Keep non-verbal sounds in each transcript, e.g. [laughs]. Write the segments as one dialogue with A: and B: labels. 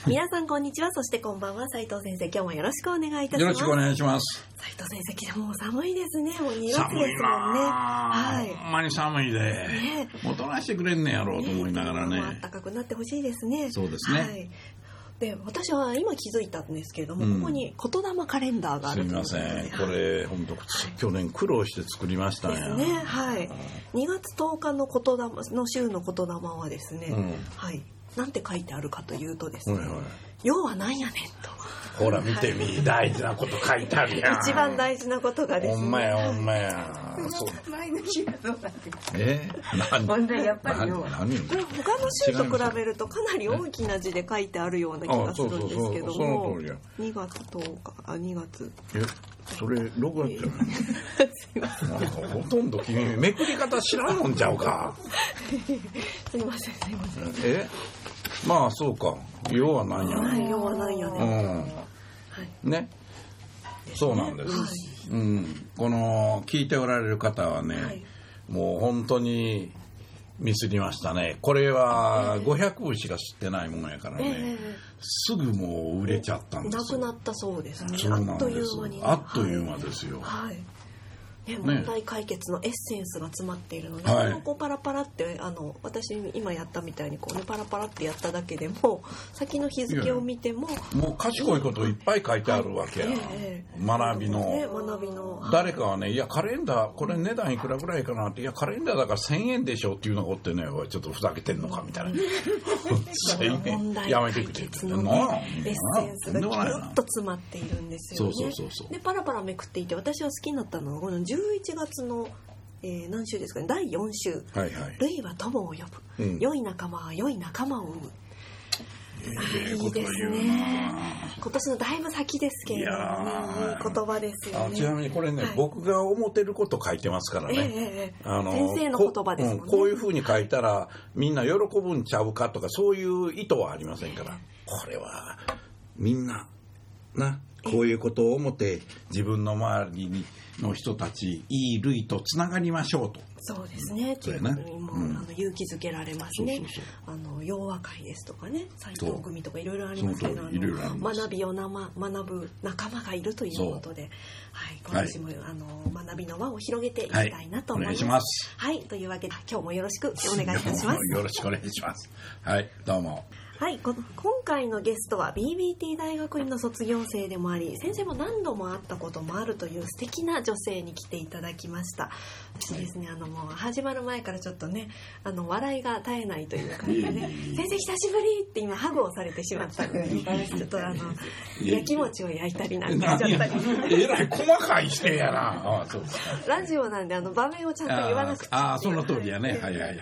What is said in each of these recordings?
A: [laughs] 皆さんこんにちは。そしてこんばんは。斉藤先生今日もよろしくお願いいたします。
B: よろしくお願いします。
A: 斉藤先生もう寒いですね。もう2月ですもんね。
B: わ
A: はい。
B: ほんまに寒いで。
A: ね。
B: もたらしてくれんねやろうと思いながらね。
A: 暖かくなってほしいですね。
B: そうですね。
A: はい。で私は今気づいたんですけれども、
B: うん。
A: ここに言霊カレンダーがあ
B: すみ
A: るという
B: ません。こ
A: はい。
B: れ本当去年苦労して作りましたんや。
A: ですね。はい。2月10日の言霊の週の言霊はですね、
B: うん。
A: はいなんて書いてあるかというとですね
B: はいはい「
A: 要はなんやねん」と。
B: ほら見てみ大事なこと書いてあるやん。
A: 一番大事なことがですね。
B: ほんまやほんまや。そう。
C: 前の日がどうなって。る
B: え何
C: ほんでやっぱり要は。
A: 他の週と比べるとかなり大きな字で書いてあるような気がするんですけども
B: 通りや。
A: 2月10日あ2月。
B: え？それ6月じゃないなんかほとんど君めくり方知らんもんちゃうか。
A: すいませんすいません。
B: え？まあそうか。要は何や
A: はい要はなんや
B: う
A: ねん
B: んね。そうなんです、うん、この聞いておられる方はね、
A: はい。
B: もう本当にミスりましたね。これは500部しか知ってないものやからね、
A: え
B: すぐもう売れちゃったん
A: え
B: ですよ。
A: なくなったそうですね。あっという間にね。
B: あっという間ですよ、
A: はい、ね、問題解決のエッセンスが詰まっているので、
B: はい。
A: こうパラパラってあの私今やったみたいにこう、ね、パラパラってやっただけでも先の日付を見ても
B: もう賢いこといっぱい書いてあるわけや、
A: はいええ
B: 学びの、
A: ね、学びの。
B: 誰かはね、いや、カレンダー、これ値段いくらぐらいかなって、いや、カレンダーだから1000円でしょっていうのがおってね、ちょっとふざけてんのかみたいな。[laughs] 1000
A: 問
B: 円やめてくれ
A: 決の、
B: なあ
A: ね、エッセンスがぎゅっと詰まっているんですよね。
B: そうそうそうそう。
A: でパラパラめくっていて私は好きになったのはこの11月の、えー何週ですかね？第4週。
B: はいはい「
A: 類は友を呼ぶ、
B: うん。
A: 良い仲間は良い仲間を生む」
B: ええ
A: いいです
B: こと言う
A: ね
B: な
A: 今年のだいぶ先ですけれども。
B: いや
A: ね
B: ー
A: いい言葉ですよ
B: あ
A: ね。
B: ちなみにこれね、
A: はい。
B: 僕が思ってること書いてますから
A: ええ
B: ね。
A: ええ
B: あの
A: 先生の言葉ですね。
B: こういうふうに書いたらみんな喜ぶんちゃうかとかそういう意図はありませんから。これはみんななこういうことを思って自分の周りにの人たちいい類とつながりましょうと。
A: そうですね。って
B: そうやな
A: いうことにも、
B: うん。
A: あの勇気づけられますね。あの洋和会ですとかね、斎藤組とかいろいろありますけど、学びをなま学ぶ仲間がいるということで、はい、今年も、あの学びの輪を広げていきたいなと思います。
B: はい。ます。
A: はい、というわけで今日もよろしくお願いいたします。[laughs]
B: よろしくお願いします。はい。どうも
A: はい、この今回のゲストは BBT 大学院の卒業生でもあり先生も何度も会ったこともあるという素敵な女性に来ていただきました。私ですねあのもう始まる前からちょっとねあの笑いが絶えないという感じで、ね「先生久しぶり!」って今ハグをされてしまったので [laughs] ちょっとあの焼き餅を焼いたりなんかしちゃったり。
B: えらい細かい指定やな。あそう
A: ラジオなんであの場面をちゃんと言わなくて
B: あーあーその通りやね。はいはいはいはい。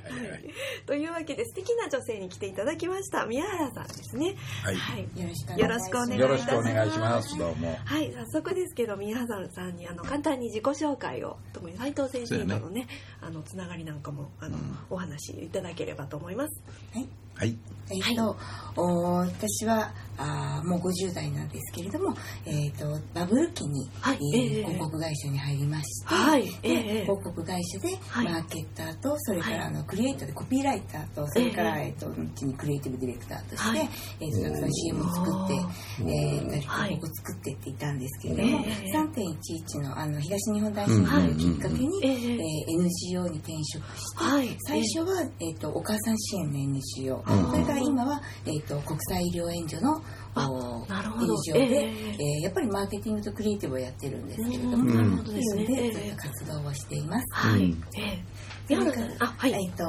B: [laughs]
A: というわけで素敵な女性に来ていただきました。宮原さんですね。
B: はい。
C: よろしく
A: よろしくお願いいたします。
B: よろしくお願いします。どうも。
A: はい、早速ですけど宮原さんにあの簡単に自己紹介を特に斉藤先生とのねあのつながりなん。かもあの、お話いただければと思います。
C: はい
B: はい。
C: えっと、お私はあーもう50代なんですけれども、えっとバブル期に、
A: はい
C: えー
A: ええ。
C: 広告会社に入りまして、
A: はい
C: で
A: ええ。
C: 広告会社で
A: はい。
C: マーケッターとそれから、
A: はい。
C: あのクリエイターでコピーライターとそれから、
A: え
C: え。っと後にクリエイティブディレクターとして、
A: はい。
C: えーとたくさん CM を作って、えー、
A: はい。
C: 広告を作ってっていたんですけれども、
A: ええ。
C: 3.11のあの東日本大震災をきっかけに、
A: ええ。
C: えー NGO に転職して、
A: はい。
C: 最初は、えー、とお母さん支援の NGO、
B: うん
C: それから今は、えー、と国際医療援助の
A: あ
C: お
A: なるほど。
C: NGO で、
A: え
C: え。
A: え
C: ーやっぱりマーケティングとクリエイティブをやってるんですけれども、
A: うん。
B: なる
A: ほどですね
C: っていうの
A: ええ
C: でそういった活動をしています。
A: はい、
B: うん。
A: ええ。宮原さんあはい、
C: えっ、と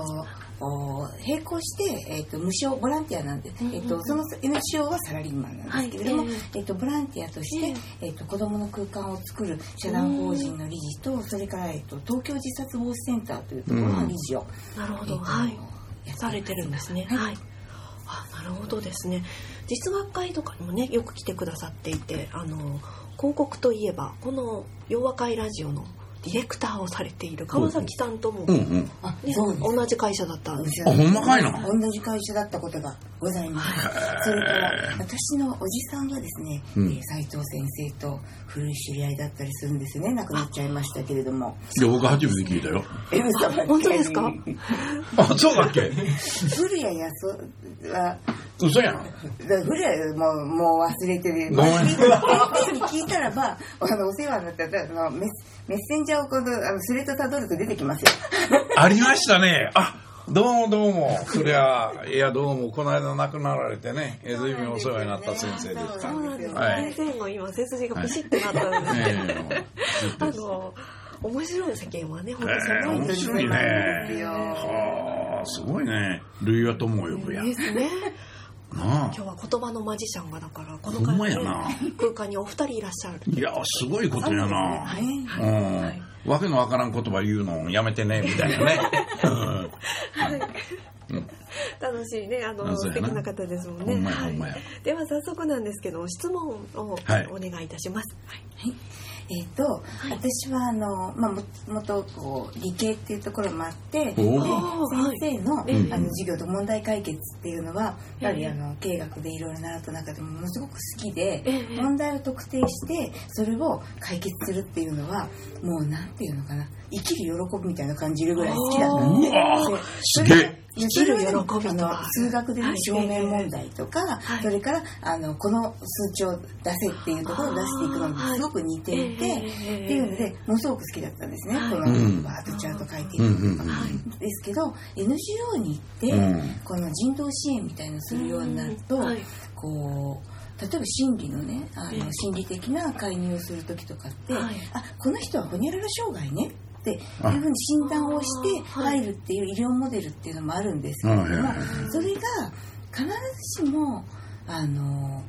C: お並行して、えー、と無償ボランティアなんで、えー、とその NGO はサラリーマンなんですけれども、
A: はい
C: えー、とボランティアとして、えー、と子どもの空間を作る社団法人の理事とそれから、えー、と東京自殺防止センターというところの理事を、
A: なるほど、
C: えーと
A: はい。
C: やってます
A: されてるんですね。
C: はい。
A: はい、あなるほどですね。
D: 実話会とかにもねよく来てくださっていてあの広告といえばこの「洋和会ラジオ」のディレクターをされている川崎さんとも、
B: うんうん。
C: あ
D: ね
C: そうです。
D: 同じ会社だったんです
B: あほんまかいな。
C: 同じ会社だったことがございます。それから私のおじさんはですね、
B: うん。
C: えー斉藤先生と古い知り合いだったりするんですよね。亡くなっちゃいましたけれども。
B: いや僕初めて聞いたよ。[laughs]
C: え嘘。ばっかり
D: 本当ですか？[laughs]
B: あそうだっけ？
C: 古谷やそは
B: 嘘やん。
C: だから古谷もうもう忘れてる。聞いたらば、あのお世話になったあのメッメッセンジャーをこのあのスレッドたどると出てきますよ。
B: ありましたね。あどうもどうも。そりゃいやどうも。この間亡くなられてね。え随分お世話になった先生でした
D: そうなんです、
B: はい。
D: 先生も今背筋がピシッとなったんです。けど、
B: え。
D: あの面白い世間はね本当
B: え
D: 狭いんです
B: 面白いね。はあすごいね。類は友を呼ぶや。
D: ですね今日は言葉のマジシャンがだからこの会
B: やな。
D: 空間にお二人いらっしゃる。
B: いやすごいことやな。
C: はい。
B: うん。わけのわからん言葉言うのやめてねみたいなね。うん。
D: 楽しいねあの素敵な方ですもん
B: ほ
D: ねでは早速なんですけど質問を
B: はい。
D: お願いいたします、はい
C: えっ、と、私はあの、まあ、ももとこう理系っていうところもあって、で先生の,、
B: うん
C: あの授業と問題解決っていうのはやはりあの経営学でいろいろ習った中でもものすごく好きで、
D: ええ。
C: 問題を特定してそれを解決するっていうのはもうなんていうのかな生きる喜びみたいな感じるぐらい好きだったんです
B: うわー
C: です
B: げえ
C: 生きる喜び
D: と
C: 数学でね
D: はい
C: 証明問題とか、
D: はい。
C: それからあのこの数値を出せっていうところを出していくのにすごく似ていて、っていうのでものすごく好きだったんですね、
D: はい。
C: この
B: うん。
C: バーッとチャート書いてい
B: うん
C: くのとか、ですけど NGO に行って、
B: うん。
C: この人道支援みたいのをするようになると、
D: はい。
C: こう例えば心理のねあの
D: ええ。
C: 心理的な介入をする時とかって、
D: はい。
C: あこの人はホニャララ障害ねっていう
B: あ
C: ふうに診断をして
D: はい。
C: 入るっていう医療モデルっていうのもあるんですけれども、
B: はいはい。はい
C: それが必ずしもあの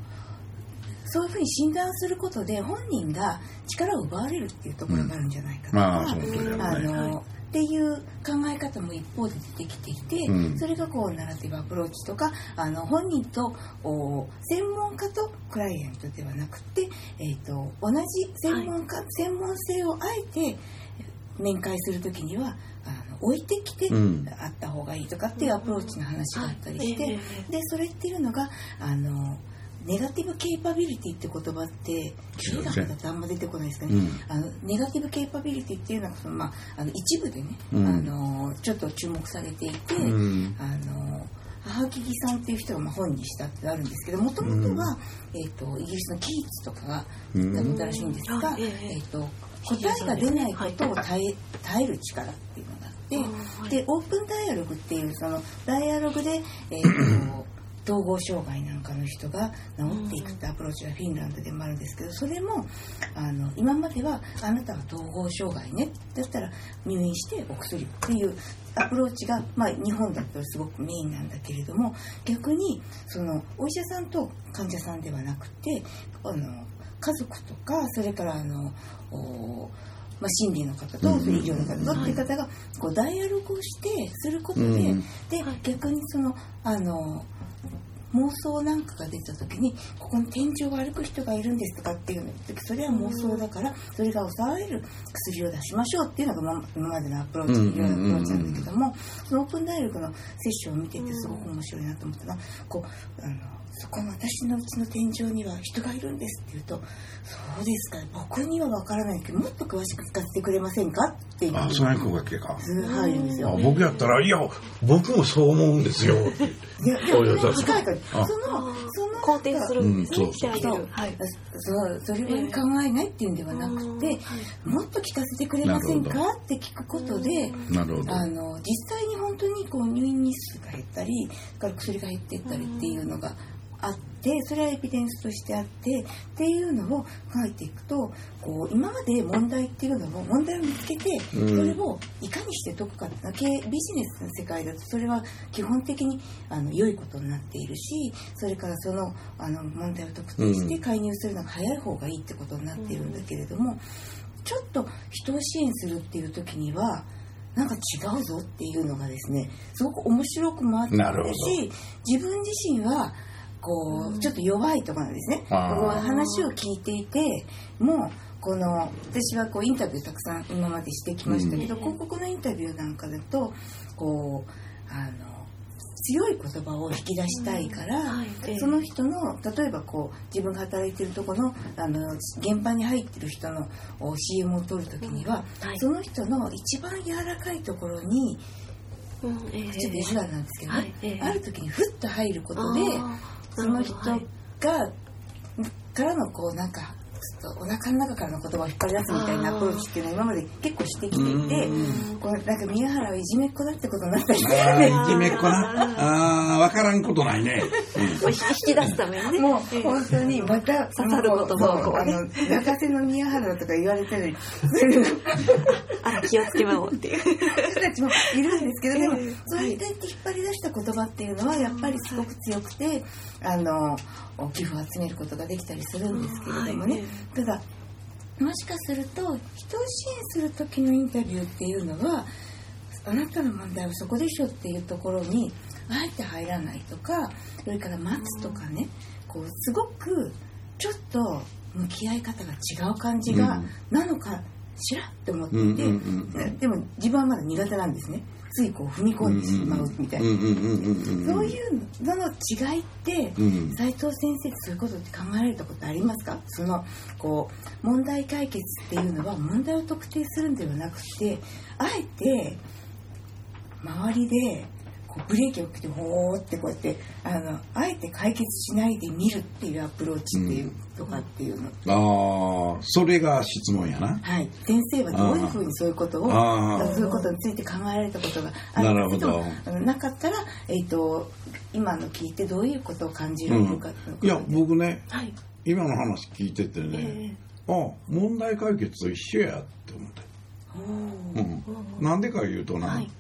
C: そういうふうに診断することで本人が力を奪われるっていうところがあるんじゃないかとか、
B: まあその通りやろ
C: あ
B: うね
C: のっていう考え方も一方で出てきていて、
B: うん。
C: それがこうナラティブアプローチとかあの本人とお専門家とクライアントではなくて、えー、と同じ専門家、専門性をあえて面会する時にはあの置いてきて
B: うん。
C: あった方がいいとかっていうアプローチの話があったりして、でそれっていうのがあのネガティブケイパビリティって言葉って経営学だとあんま出てこないですかね、
B: うん。
C: あのネガティブケイパビリティっていうのはその、まあ、あの一部でね、
B: うん。
C: あのちょっと注目されていて、
B: うん。
C: あの母木木さんっていう人がまあ本にしたってあるんですけどもともとは、えー、とイギリスのキーツとかが
B: うん。
C: 言ったらしいんですが、
D: うんええ
C: え。ー、と答えが出ないことを耐え耐える力っていうのがあって、
D: はい。
C: でオープンダイアログっていうそのダイアログで、えーと [clears throat] 統合障害なんかの人が治っていくってアプローチがフィンランドでもあるんですけどそれもあの今まではあなたは統合障害ねだったら入院してお薬をっていうアプローチが、まあ、日本だとすごくメインなんだけれども逆にそのお医者さんと患者さんではなくてあの家族とかそれからあのおまあ、心理の方と
B: うん
C: 医療の方とっていう方がこうダイアログをしてすることで、
B: うん
C: で逆にそのあの妄想なんかが出た時にここに天井を歩く人がいるんですとかっていうの時それは妄想だからそれが抑える薬を出しましょうっていうのがま今までのアプローチ
B: うん
C: 医療のアプローチなんだけどもそのオープンダイアログのセッションを見ててすごく面白いなと思ったのはこうあのそこの私のうちの天井には人がいるんですって言うとそうですか。僕には分からないけどもっと詳しく聞かせてくれませんかっていう。
B: あそれ声がけ。か
C: 入るんですよ
B: あ。僕やったら「いや僕もそう思うんですよ」って
C: ででもね
B: おい
C: から
B: あ
C: そのその
D: 肯定するんですね、
B: うん
D: してあげ
C: そう。
D: るはい。
C: そうそれは考えないっていうんではなくて、もっと聞かせてくれませんかって聞くことで、
B: なるほど。
C: あの実際に本当にこう入院日数が減ったりそれから薬が減っていったりっていうのがあってそれはエビデンスとしてあってっていうのを書いていくとこう今まで問題っていうのを問題を見つけてそ
B: うん。
C: れをいかにして解くかっていうのは経営ビジネスの世界だとそれは基本的にあの良いことになっているしそれからそのあの問題を特定して介入するのが早い方がいいってことになっているんだけれどもちょっと人を支援するっていう時にはなんか違うぞっていうのがですねすごく面白くもあったし自分自身はこうちょっと弱いところなんですね。話を聞いていてもうこの私はこうインタビューたくさん今までしてきましたけど、
D: うん。
C: 広告のインタビューなんかだとこうあの強い言葉を引き出したいから、
D: はい。ええ。
C: その人の例えばこう自分が働いてるところのあの現場に入ってる人のお CM を撮るときには、
D: はい。
C: その人の一番柔らかいところに
D: うん。ええ。
C: ちょっと意地悪なんですけどね、
D: はい。ええ。
C: ある時にふっと入ることでその人が、からのこうなんかちょっとお腹の中からの言葉を引っ張り出すみたいなアプローチっていうのを今まで結構してきていて
B: うん
C: こうなんか宮原はいじめっ子だってことになったり
B: あーいじめっ子なあーわからんことないね、
D: ほどまあ引き出すためにね。
C: もう
D: ええ
C: 本当にまた
D: 刺さる言葉を。
C: そうあの泣かせの宮原とか言われたりする [laughs]
D: あら気をつけまおうっていう。
C: 人たちもいるんですけどでも
D: ええ
C: そういった引っ張り出した言葉っていうのはやっぱりすごく強くてあの寄付を集めることができたりするんですけれどもね。
D: はい
C: ただもしかすると人を支援する時のインタビューっていうのはあなたの問題はそこでしょっていうところにあえて入らないとかそれから待つとかねこうすごくちょっと向き合い方が違う感じが、なのかしらって思っていて、でも自分はまだ苦手なんですねついこう踏み込んでしまうみたいな、そういうのの違いって
B: うん。
C: 斉藤先生ってそういうことって考えられたことありますか？そのこう問題解決っていうのは問題を特定するんではなくてあえて周りでこうブレーキをかけてほーってこうやってあのあえて解決しないで見るっていうアプローチっていうとかっていうの、
B: ああそれが質問やな。
C: はい、先生はどういうふうにそういうことをそういうことについて考えられたことがあ
B: なるほど。
C: なかったら、えー、と今の聞いてどういうことを感じられるかうのを。
B: いや僕ね
D: はい。
B: 今の話聞いててね、あ問題解決と一緒やって思って、うん、なんでか言うとな、
D: はい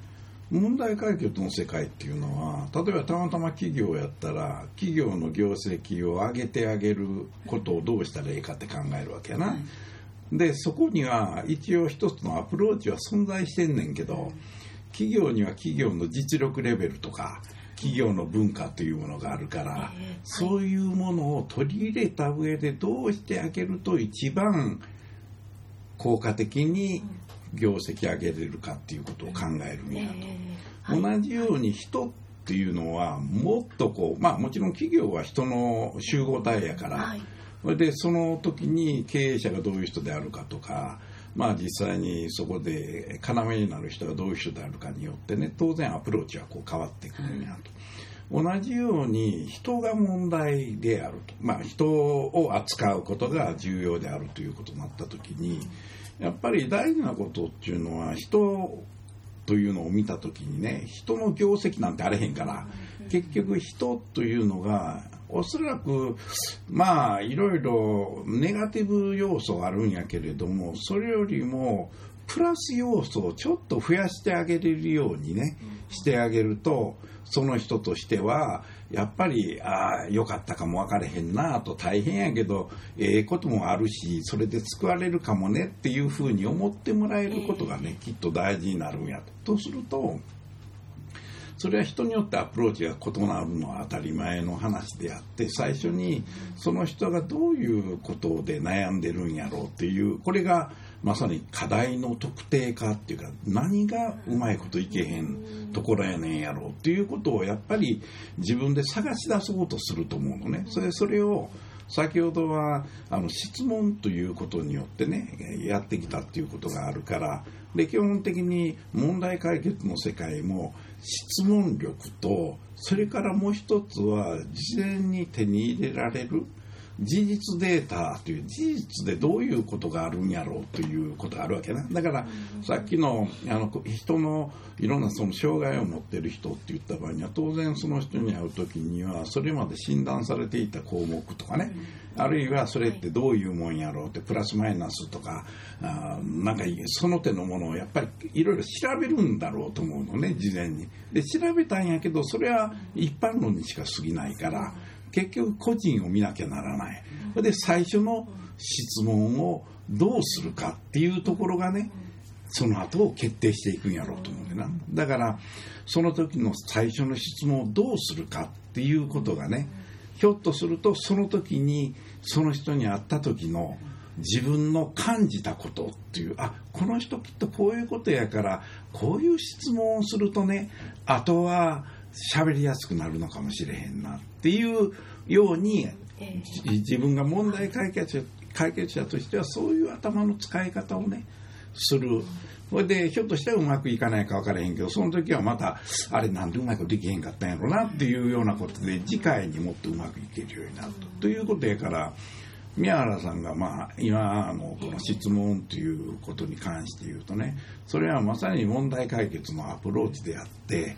B: 問題解決の世界っていうのは例えばたまたま企業やったら企業の業績を上げてあげることをどうしたらいいかって考えるわけやな、
C: はい。
B: でそこには一応一つのアプローチは存在してんねんけど企業には企業の実力レベルとか企業の文化というものがあるから、
D: ええ
B: そういうものを取り入れた上でどうしてあげると一番効果的に業績上げれるかっていうことを考えるんやと。
D: ええ
B: 同じように人っていうのはもっとこうまあもちろん企業は人の集合体やから、
D: はい
B: それでその時に経営者がどういう人であるかとかまあ実際にそこで要になる人がどういう人であるかによってね当然アプローチはこう変わってくるんやと。同じように人が問題であると、まあ、人を扱うことが重要であるということになった時にやっぱり大事なことっていうのは人というのを見た時にね人の業績なんてあれへんから結局人というのがおそらくまあいろいろネガティブ要素があるんやけれどもそれよりもプラス要素をちょっと増やしてあげれるようにねしてあげるとその人としてはやっぱりああよかったかも分かれへんなと大変やけどええこともあるしそれで救われるかもねっていうふうに思ってもらえることがねきっと大事になるんやと。とするとそれは人によってアプローチが異なるのは当たり前の話であって最初にその人がどういうことで悩んでるんやろうっていうこれがまさに課題の特定化っていうか何がうまいこといけへんところやねんやろうっていうことをやっぱり自分で探し出そうとすると思うのね。それそれを先ほどはあの質問ということによってねやってきたっていうことがあるからで基本的に問題解決の世界も質問力とそれからもう一つは事前に手に入れられる事実データという事実でどういうことがあるんやろうということがあるわけな。だからさっきのあの人のいろんなその障害を持ってる人って言った場合には当然その人に会う時にはそれまで診断されていた項目とかね、あるいはそれってどういうもんやろうってプラスマイナスとかあーなんかその手のものをやっぱりいろいろ調べるんだろうと思うのね事前に。で調べたんやけどそれは一般論にしか過ぎないから結局個人を見なきゃならない。それで最初の質問をどうするかっていうところがねその後を決定していくんやろうと思うんだよなだからその時の最初の質問をどうするかっていうことがねひょっとするとその時にその人に会った時の自分の感じたことっていうあこの人きっとこういうことやからこういう質問をするとねあとは喋りやすくなるのかもしれへんなっていうように
D: え
B: 自分が問題解決者解決者としてはそういう頭の使い方をねするそれでひょっとしたらうまくいかないか分からへんけどその時はまたあれなんでうまくできへんかったんやろなっていうようなことで次回にもっとうまくいけるようになると。ということやから宮原さんがまあ今のこの質問ということに関して言うとねそれはまさに問題解決のアプローチであって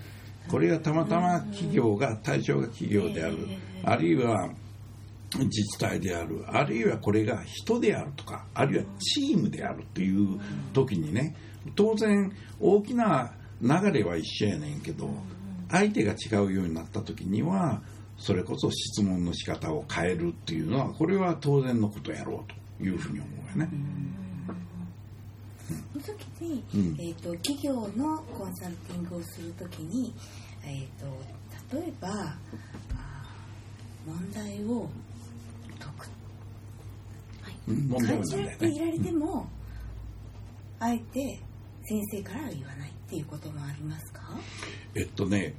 B: これがたまたま企業が対象が企業であるあるいは自治体であるあるいはこれが人であるとかあるいはチームであるという時にね当然大きな流れは一緒やねんけど相手が違うようになった時にはそれこそ質問の仕方を変えるっていうのはこれは当然のことやろうというふうに思うよね。
C: その時に、
B: うん。
C: えー、と企業のコンサルティングをする時に、えー、と例えば問題を解く。
B: は
C: 感じら。れていられても、あえて先生からは言わないっていうこともありますか？
B: えっとね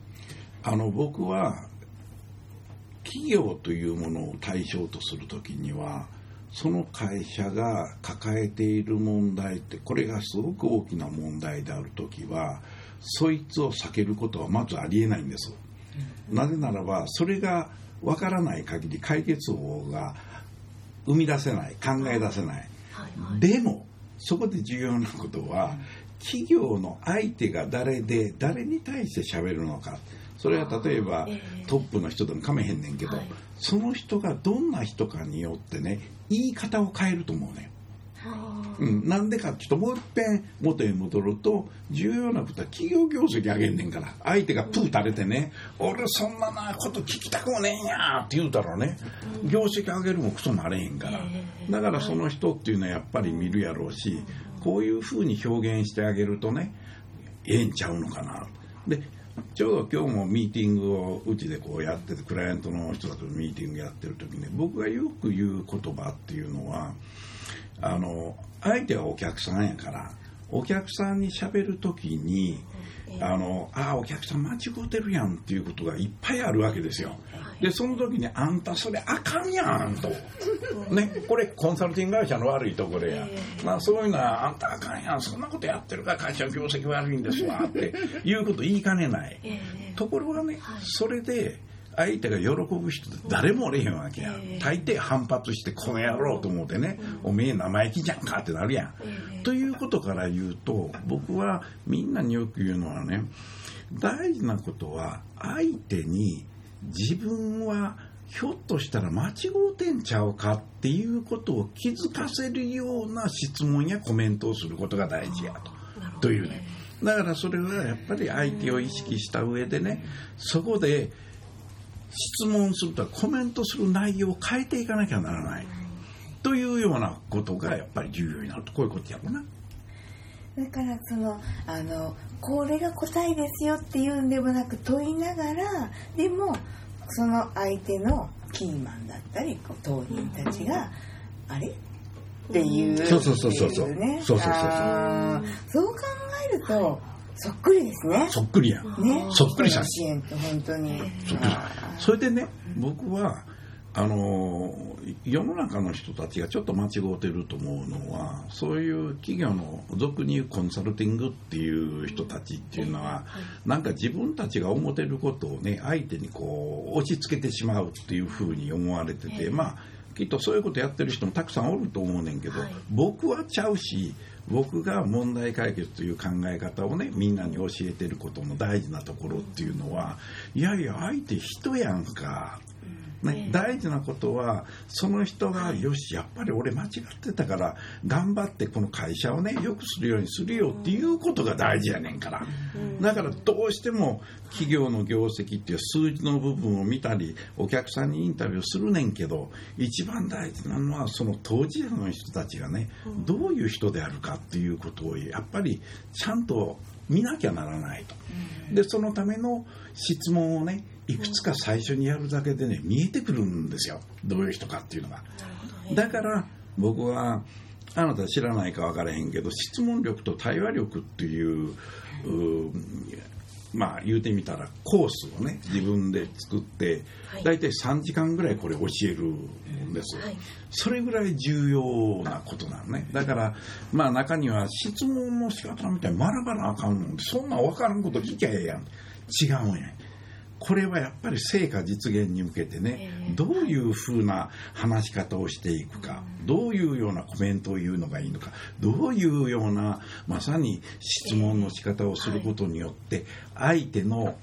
B: あの僕は企業というものを対象とするときにはその会社が抱えている問題ってこれがすごく大きな問題であるときはそいつを避けることはまずありえないんです。なぜならばそれがわからない限り解決法が生み出せない考え出せない。
D: はいはい
B: でもそこで重要なことは企業の相手が誰で誰に対して喋るのかそれは例えば
D: ええ。
B: トップの人でもかめへんねんけど、
D: はい。
B: その人がどんな人かによってね言い方を変えると思うね
D: あ
B: うん、なんでかっていうともう一遍元に戻ると重要なことは企業業績上げんねんから相手がプー垂れてね「俺そんななこと聞きたくもねえんや」って言うたらね業績上げるもクソなれへんから。
D: ええ。
B: だからその人っていうのはやっぱり見るやろうしこういうふうに表現してあげるとねええんちゃうのかな。でちょうど今日もミーティングをうちでこうやっててクライアントの人たちとミーティングやってる時に僕がよく言う言葉っていうのはあの相手はお客さんやからお客さんに喋る時にあのああお客さん間違うてるやんっていうことがいっぱいあるわけですよでその時にあんたそれあかんやんと。ねこれコンサルティング会社の悪いところや、まあ、そういうのはあんたあかんやん。そんなことやってるから会社の業績悪いんですわって [laughs] いうこと言いかねない。
D: ええ。
B: ところがね、
D: はい。
B: それで相手が喜ぶ人って誰もおれへんわけや大抵反発してこの野郎と思ってね、おめえ生意気じゃんかってなるやん、
D: ええ。
B: ということから言うと僕はみんなによく言うのはね大事なことは相手に自分はひょっとしたら間違うてんちゃうかっていうことを気づかせるような質問やコメントをすることが大事やと。というね。だからそれはやっぱり相手を意識した上でねそこで質問するとかコメントする内容を変えていかなきゃならない。というようなことがやっぱり重要になると。こういうことやろうな。
C: だからそのあのこれが答えですよっていうんでもなく問いながらでもその相手のキーマンだったりこう当人たちが、あれ？っていう、
B: そうそうそうそうそうそうそうそうそう
C: 考えると、そっくりですね
B: そっくりやん。
C: ね
B: そっくりさん
C: 支援って本当に
B: そっくりそれでね僕はあの世の中の人たちがちょっと間違うてると思うのはそういう企業の俗に言うコンサルティングっていう人たちっていうのはなんか自分たちが思ってることをね相手にこう押し付けてしまうっていうふうに思われててまあきっとそういうことやってる人もたくさんおると思うねんけど、
D: はい。
B: 僕はちゃうし僕が問題解決という考え方をねみんなに教えてることの大事なところっていうのはいやいや相手人やんか、ね、大事なことはその人がよしやっぱり俺間違ってたから頑張ってこの会社をね良くするようにするよっていうことが大事やねんから。だからどうしても企業の業績っていう数字の部分を見たりお客さんにインタビューするねんけど一番大事なのはその当事者の人たちがねどういう人であるかっていうことをやっぱりちゃんと見なきゃならないと。でそのための質問をねいくつか最初にやるだけでね見えてくるんですよ。どういう人かっていうのが。だから僕はあなた知らないか分からへんけど質問力と対話力っていううまあ言うてみたらコースをね自分で作って
D: はい。
B: 大体3時間ぐらいこれ教えるんです、
D: はい。
B: それぐらい重要なことなのね。だからまあ中には質問の仕方みたいに学ばなあかんのそんなん分からんこと聞きゃええやん。違うんやこれはやっぱり成果実現に向けてね、
D: ええ。
B: どういうふうな話し方をしていくか、どういうようなコメントを言うのがいいのかどういうようなまさに質問の仕方をすることによって相手の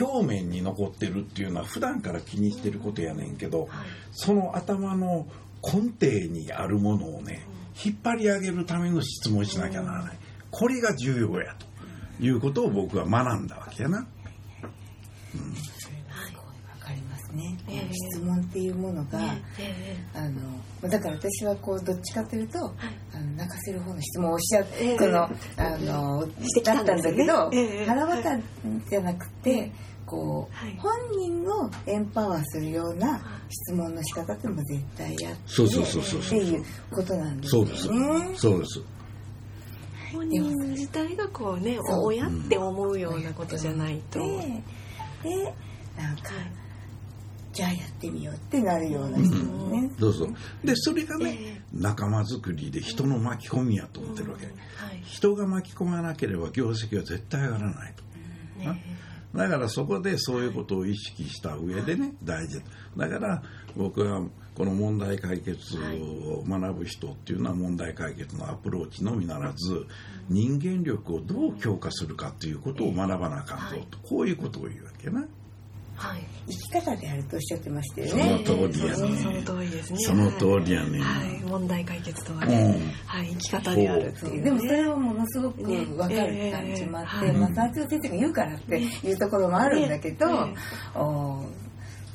B: 表面に残ってるっていうのは普段から気にしてることやねんけど、その頭の根底にあるものをね引っ張り上げるための質問をしなきゃならない。これが重要やということを僕は学んだわけやな。
C: すごい。わかりますね、
D: ええ。
C: 質問っていうものが、
D: え
C: あのだから私はこうどっちかというと、あの泣かせる方の質問をしちゃう、
D: ええ。
C: このあの
D: してきたん
C: だったん
D: ですね
C: だけど、
D: ええ
C: 腹渡じゃなくて、こう、
D: はい。
C: 本人をエンパワーするような質問の仕方っていうのも絶対やって
B: そうそうそうそう
C: っていうことなんですよ
B: そうです。
C: ね。
B: そうです。
D: 本人自体がこうね親って思うようなことじゃないと、
C: ででなんか、じゃあやってみようってなるような人もね、
B: どうぞ。でそれがね、
D: え
B: 仲間づくりで人の巻き込みやと思ってるわけ、
D: はい。
B: 人が巻き込まなければ業績は絶対上がらないと。
D: ね
B: だからそこでそういうことを意識した上でね大事。だから僕はこの問題解決を学ぶ人っていうのは問題解決のアプローチのみならず人間力をどう強化するかということを学ばなあかんぞと。こういうことを言うわけな。
D: はい。
C: 生き方であるとおっしゃってましたよ
B: その
C: ね。
B: 通りや
D: そうそ
B: ね
D: の通りですね。
B: その通りやね。
D: はい、問題解決とは
B: う
D: ね、
B: ん。
D: はい、生き方であるっていう、ね、
C: でもそれはものすごく分かる感じもあって、
D: ね。ええ
C: まあ、三条先生が言うからっていうところもあるんだけど、
D: ね。
C: お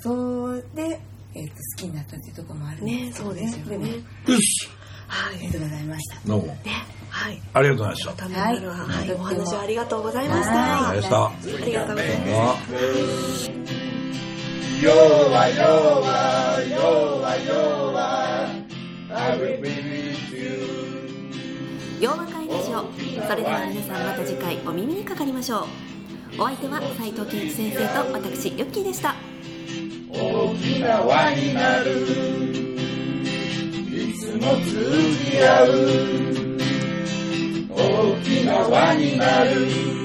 C: そうで、えー、と好きになったっていうところもあるん
D: ね。
C: です
D: そうですよね。
C: も
B: よし。
D: はい。
C: ありがとうございました。
B: どうも。
D: ね。はい。
B: ありがとうございました。
C: は。
D: はい。い、お話をありがとうございました、
C: はい。
B: ありがとうございました
D: ありがとうございます
B: あ
A: 洋和会ラジオそれでは皆さんまた次回お耳にかかりましょうお相手は斉藤健一先生と私ユッキーでした
E: 大きな輪になるいつも通じ合う大きな輪になる